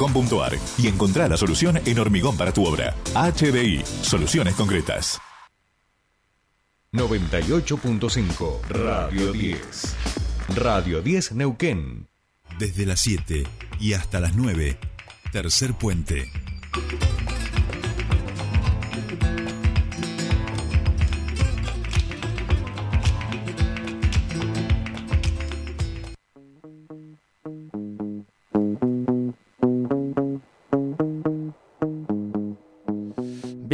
Com.ar y encontrar la solución en Hormigón para tu obra. HDI, soluciones concretas. 98.5 Radio 10. Radio 10 Neuquén. Desde las 7 y hasta las 9. Tercer puente.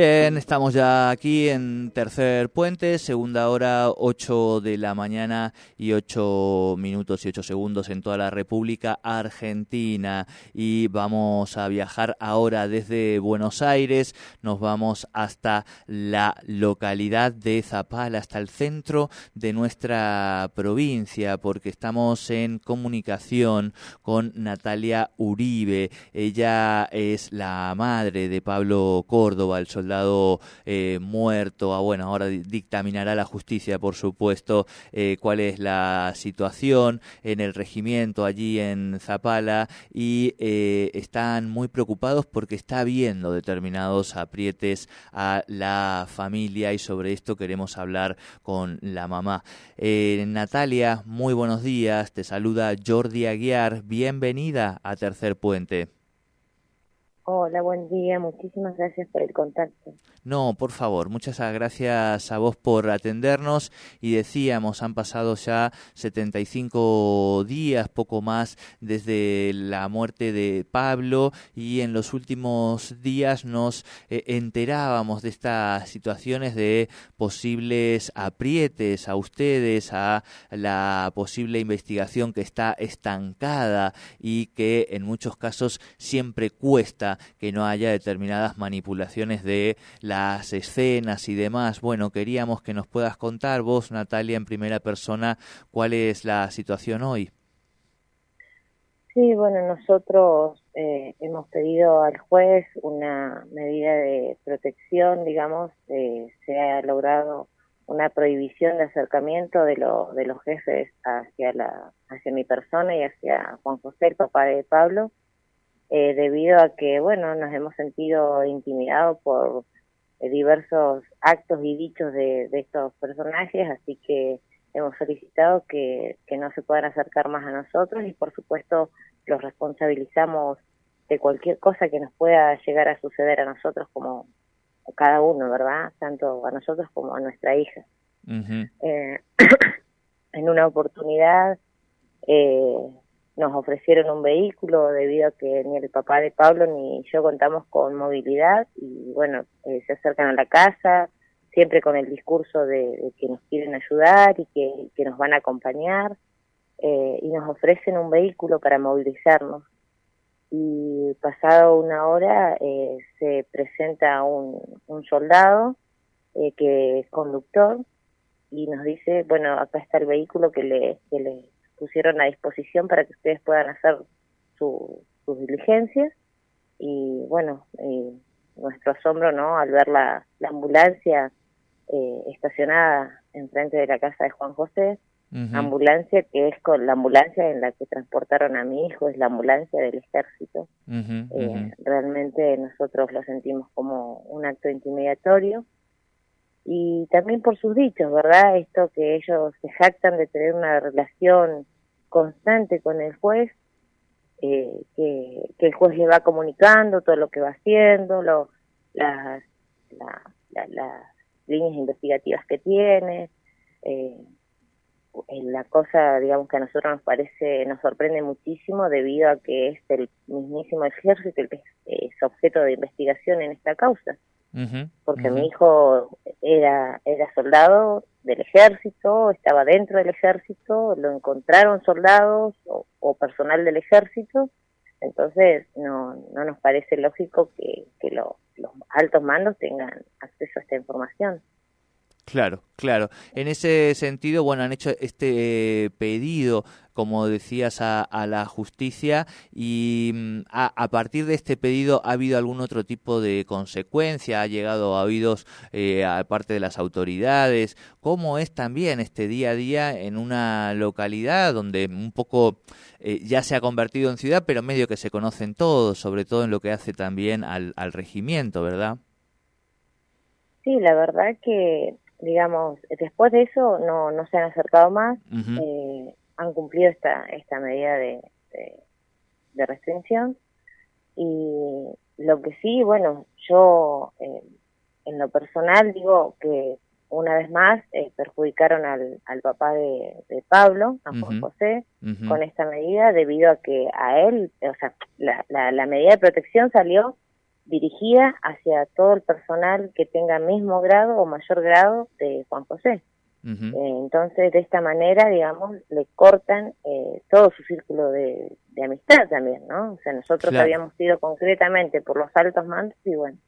Bien, estamos ya aquí en tercer puente, segunda hora, 8 de la mañana y 8 minutos y 8 segundos en toda la República Argentina. Y vamos a viajar ahora desde Buenos Aires, nos vamos hasta la localidad de Zapala, hasta el centro de nuestra provincia, porque estamos en comunicación con Natalia Uribe. Ella es la madre de Pablo Córdoba, el soldado eh, muerto. Ah, bueno, ahora dictaminará la justicia, por supuesto, eh, cuál es la situación en el regimiento allí en Zapala y eh, están muy preocupados porque está habiendo determinados aprietes a la familia y sobre esto queremos hablar con la mamá. Natalia, muy buenos días. Te saluda Jordi Aguiar. Bienvenida a Tercer Puente. Hola, buen día. Muchísimas gracias por el contacto. No, por favor, muchas gracias a vos por atendernos y decíamos, han pasado ya 75 días, poco más, desde la muerte de Pablo y en los últimos días nos eh, enterábamos de estas situaciones de posibles aprietes a ustedes, a la posible investigación que está estancada y que en muchos casos siempre cuesta que no haya determinadas manipulaciones de las escenas y demás. Bueno, queríamos que nos puedas contar vos, Natalia, en primera persona, cuál es la situación hoy. Sí, bueno, nosotros eh, hemos pedido al juez una medida de protección, digamos, eh, se ha logrado una prohibición de acercamiento de, lo, de los jefes hacia, la, hacia mi persona y hacia Juan José, el papá de Pablo, eh, debido a que, bueno, nos hemos sentido intimidados por eh, diversos actos y dichos de, estos personajes, así que hemos solicitado que, que no se puedan acercar más a nosotros y, por supuesto, los responsabilizamos de cualquier cosa que nos pueda llegar a suceder a nosotros como cada uno, ¿verdad? Tanto a nosotros como a nuestra hija. eh, en una oportunidad eh, nos ofrecieron un vehículo debido a que ni el papá de Pablo ni yo contamos con movilidad y bueno, eh, se acercan a la casa siempre con el discurso de, que nos quieren ayudar y que, nos van a acompañar eh, y nos ofrecen un vehículo para movilizarnos. Y pasado una hora eh, se presenta un, un soldado que es conductor y nos dice, bueno, acá está el vehículo que le, que le pusieron a disposición para que ustedes puedan hacer sus diligencias. Y bueno, eh, nuestro asombro no al ver la, ambulancia eh, estacionada enfrente de la casa de Juan José, ambulancia que es con la ambulancia en la que transportaron a mi hijo, es la ambulancia del ejército. Eh, realmente nosotros lo sentimos como un acto intimidatorio y también por sus dichos, ¿verdad? Esto que ellos se jactan de tener una relación constante con el juez, eh, que, el juez le va comunicando todo lo que va haciendo, lo, las, líneas investigativas que tiene. Eh, la cosa, digamos, que a nosotros nos parece, nos sorprende muchísimo debido a que es el mismísimo ejército el que es objeto de investigación en esta causa porque mi hijo era, era soldado del ejército, estaba dentro del ejército, lo encontraron soldados o, personal del ejército, entonces no, no nos parece lógico que, que los altos mandos tengan acceso a esta información. Claro, claro. En ese sentido, bueno, han hecho este eh, pedido, como decías, a, la justicia y mm, a, partir de este pedido ha habido algún otro tipo de consecuencia, ha llegado a oídos eh, aparte de las autoridades. ¿Cómo es también este día a día en una localidad donde un poco eh, ya se ha convertido en ciudad, pero medio que se conocen todos, sobre todo en lo que hace también al, al regimiento, ¿verdad? Sí, la verdad que digamos, después de eso no, no se han acercado más, eh, han cumplido esta, esta medida de, de, restricción. Y lo que sí, bueno, yo eh, en lo personal digo que una vez más eh, perjudicaron al, al papá de, Pablo, a Juan José, con esta medida debido a que a él, o sea, la, la, la medida de protección salió dirigida hacia todo el personal que tenga mismo grado o mayor grado de Juan José. Eh, entonces, de esta manera, digamos, le cortan eh, todo su círculo de, amistad también, ¿no? O sea, nosotros habíamos ido concretamente por los altos mandos y bueno,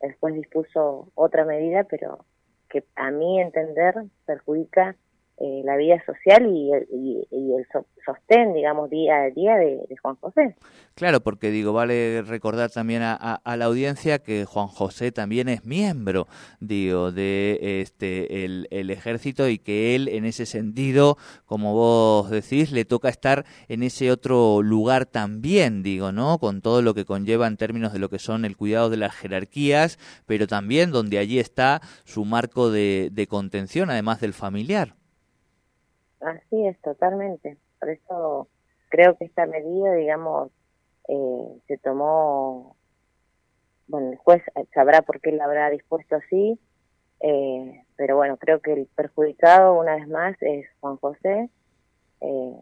después dispuso otra medida, pero que a mi entender perjudica eh, la vida social y, el sostén, digamos, día a día de, Juan José. Claro, porque digo, vale recordar también a, la audiencia que Juan José también es miembro, digo, de este el, el, ejército y que él, en ese sentido, como vos decís, le toca estar en ese otro lugar también, digo, ¿no? Con todo lo que conlleva en términos de lo que son el cuidado de las jerarquías, pero también donde allí está su marco de contención, además del familiar. Así es, totalmente. Por eso creo que esta medida, digamos, eh, se tomó, bueno, el juez sabrá por qué la habrá dispuesto así, eh, pero bueno, creo que el perjudicado una vez más es Juan José. Eh,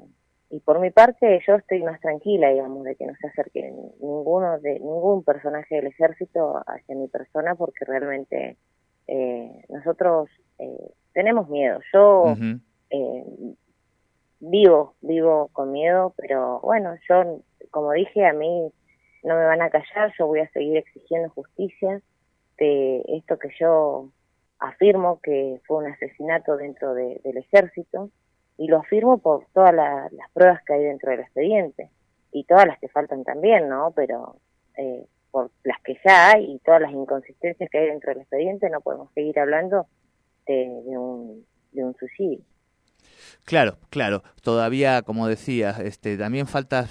y por mi parte yo estoy más tranquila, digamos, de que no se acerque ninguno de ningún personaje del ejército hacia mi persona porque realmente nosotros tenemos miedo. Yo eh, vivo, vivo con miedo, pero bueno, yo, como dije, a mí no me van a callar, yo voy a seguir exigiendo justicia de esto que yo afirmo que fue un asesinato dentro del ejército y lo afirmo por todas las pruebas que hay dentro del expediente y todas las que faltan también, ¿no? Pero eh, por las que ya hay y todas las inconsistencias que hay dentro del expediente no podemos seguir hablando de, un, de un suicidio. Claro, claro. Todavía, como decías, este, también falta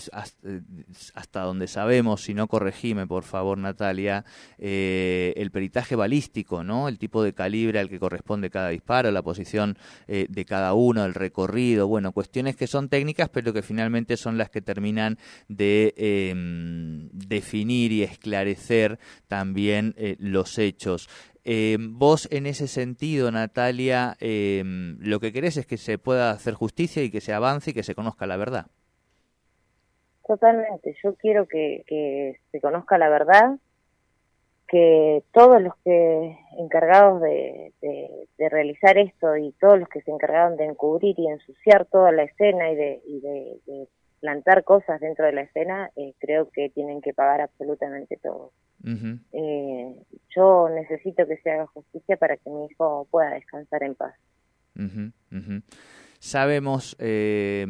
hasta donde sabemos, si no corregime, por favor, Natalia, eh, el peritaje balístico, ¿no? El tipo de calibre al que corresponde cada disparo, la posición eh, de cada uno, el recorrido, bueno, cuestiones que son técnicas, pero que finalmente son las que terminan de em, definir y esclarecer también eh, los hechos. Eh, vos en ese sentido, Natalia, eh, lo que querés es que se pueda hacer justicia y que se avance y que se conozca la verdad. Totalmente, yo quiero que, se conozca la verdad, que todos los que encargados de, realizar esto y todos los que se encargaron de encubrir y ensuciar toda la escena y de, de plantar cosas dentro de la escena, eh, creo que tienen que pagar absolutamente todo. Eh, yo necesito que se haga justicia para que mi hijo pueda descansar en paz. Sabemos, eh,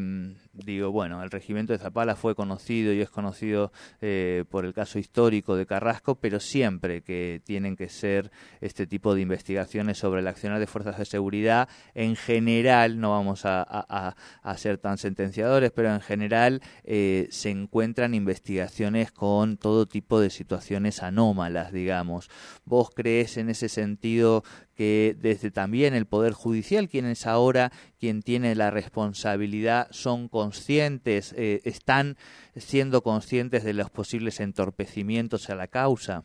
digo, bueno, el regimiento de Zapala fue conocido y es conocido eh, por el caso histórico de Carrasco, pero siempre que tienen que ser este tipo de investigaciones sobre el accionar de fuerzas de seguridad, en general, no vamos a, ser tan sentenciadores, pero en general eh, se encuentran investigaciones con todo tipo de situaciones anómalas, digamos. ¿Vos crees en ese sentido que desde también el Poder Judicial, quien es ahora quien tiene la responsabilidad, son conscientes, eh, están siendo conscientes de los posibles entorpecimientos a la causa?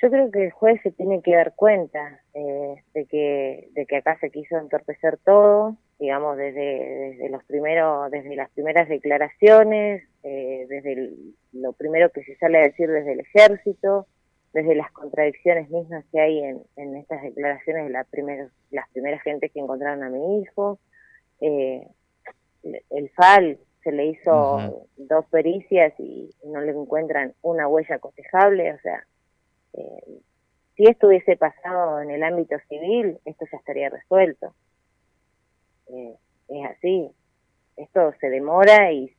Yo creo que el juez se tiene que dar cuenta eh, de que de que acá se quiso entorpecer todo, digamos desde desde los primeros desde las primeras declaraciones, eh, desde lo primero que se sale a decir desde el ejército, desde las contradicciones mismas que hay en, estas declaraciones de la primera, las primeras gentes que encontraron a mi hijo. Eh, el FAL se le hizo dos pericias y no le encuentran una huella cotejable, o sea, eh, si esto hubiese pasado en el ámbito civil, esto ya estaría resuelto. Eh, es así. Esto se demora y,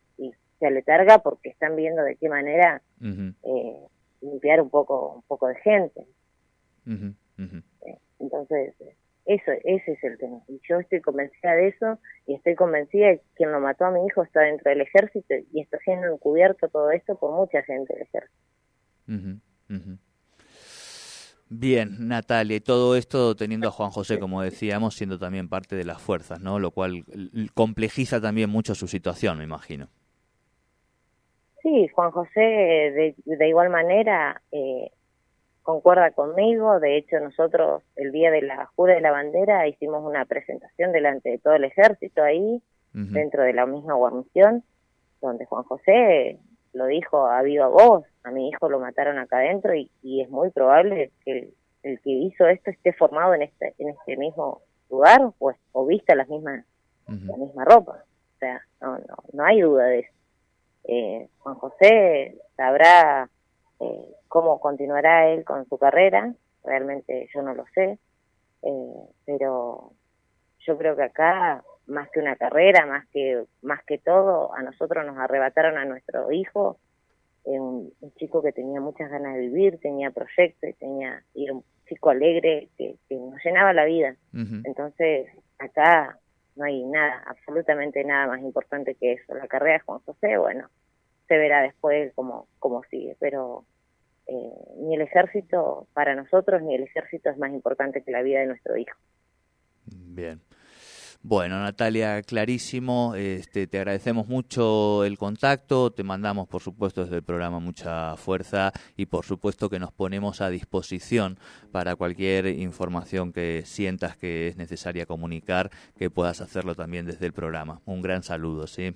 se aletarga porque están viendo de qué manera eh, limpiar un poco, un poco de gente. Eh, entonces, eso, ese es el tema. Y yo estoy convencida de eso y estoy convencida de que quien lo mató a mi hijo está dentro del ejército y está siendo encubierto todo esto por mucha gente del ejército. Bien, Natalia, y todo esto teniendo a Juan José, como decíamos, siendo también parte de las fuerzas, ¿no? Lo cual complejiza también mucho su situación, me imagino. Sí, Juan José de, de igual manera eh, concuerda conmigo. De hecho, nosotros el día de la Jura de la Bandera hicimos una presentación delante de todo el ejército ahí, dentro de la misma guarnición, donde Juan José lo dijo a viva voz, a mi hijo lo mataron acá adentro y, es muy probable que el, que hizo esto esté formado en este, en este mismo lugar pues, o vista las mismas, la misma ropa. O sea, no, no, no hay duda de eso. Eh, Juan José sabrá eh, cómo continuará él con su carrera, realmente yo no lo sé, eh, pero yo creo que acá más que una carrera, más que más que todo, a nosotros nos arrebataron a nuestro hijo, eh, un, chico que tenía muchas ganas de vivir, tenía proyectos, tenía y era un chico alegre que, nos llenaba la vida. Entonces, acá no hay nada, absolutamente nada más importante que eso. La carrera de Juan José, bueno, se verá después cómo, cómo sigue, pero eh, ni el ejército, para nosotros, ni el ejército es más importante que la vida de nuestro hijo. Bien. Bueno, Natalia, clarísimo. Este, te agradecemos mucho el contacto. Te mandamos, por supuesto, desde el programa mucha fuerza y, por supuesto, que nos ponemos a disposición para cualquier información que sientas que es necesaria comunicar, que puedas hacerlo también desde el programa. Un gran saludo, ¿sí?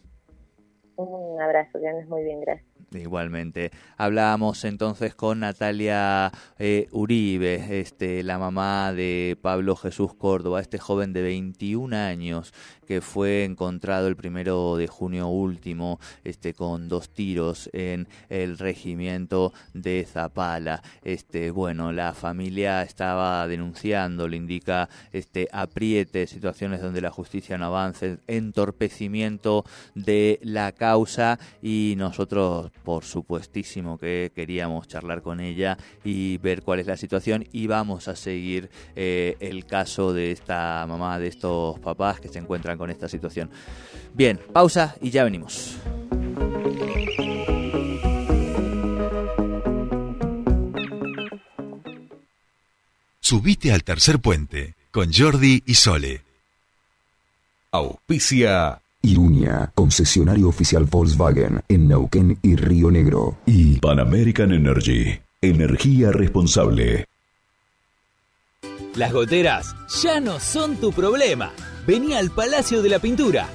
Un abrazo, que muy bien, gracias. Igualmente. Hablábamos entonces con Natalia eh, Uribe, este, la mamá de Pablo Jesús Córdoba, este joven de 21 años que fue encontrado el primero de junio último, este, con dos tiros en el regimiento de Zapala. Este, bueno, la familia estaba denunciando, le indica este apriete, situaciones donde la justicia no avance, entorpecimiento de la causa y nosotros por supuestísimo que queríamos charlar con ella y ver cuál es la situación y vamos a seguir eh, el caso de esta mamá, de estos papás que se encuentran con esta situación. Bien, pausa y ya venimos. Subite al tercer puente con Jordi y Sole. Auspicia Irunia, concesionario oficial Volkswagen en Neuquén y Río Negro. Y Pan American Energy, energía responsable. Las goteras ya no son tu problema. Vení al Palacio de la Pintura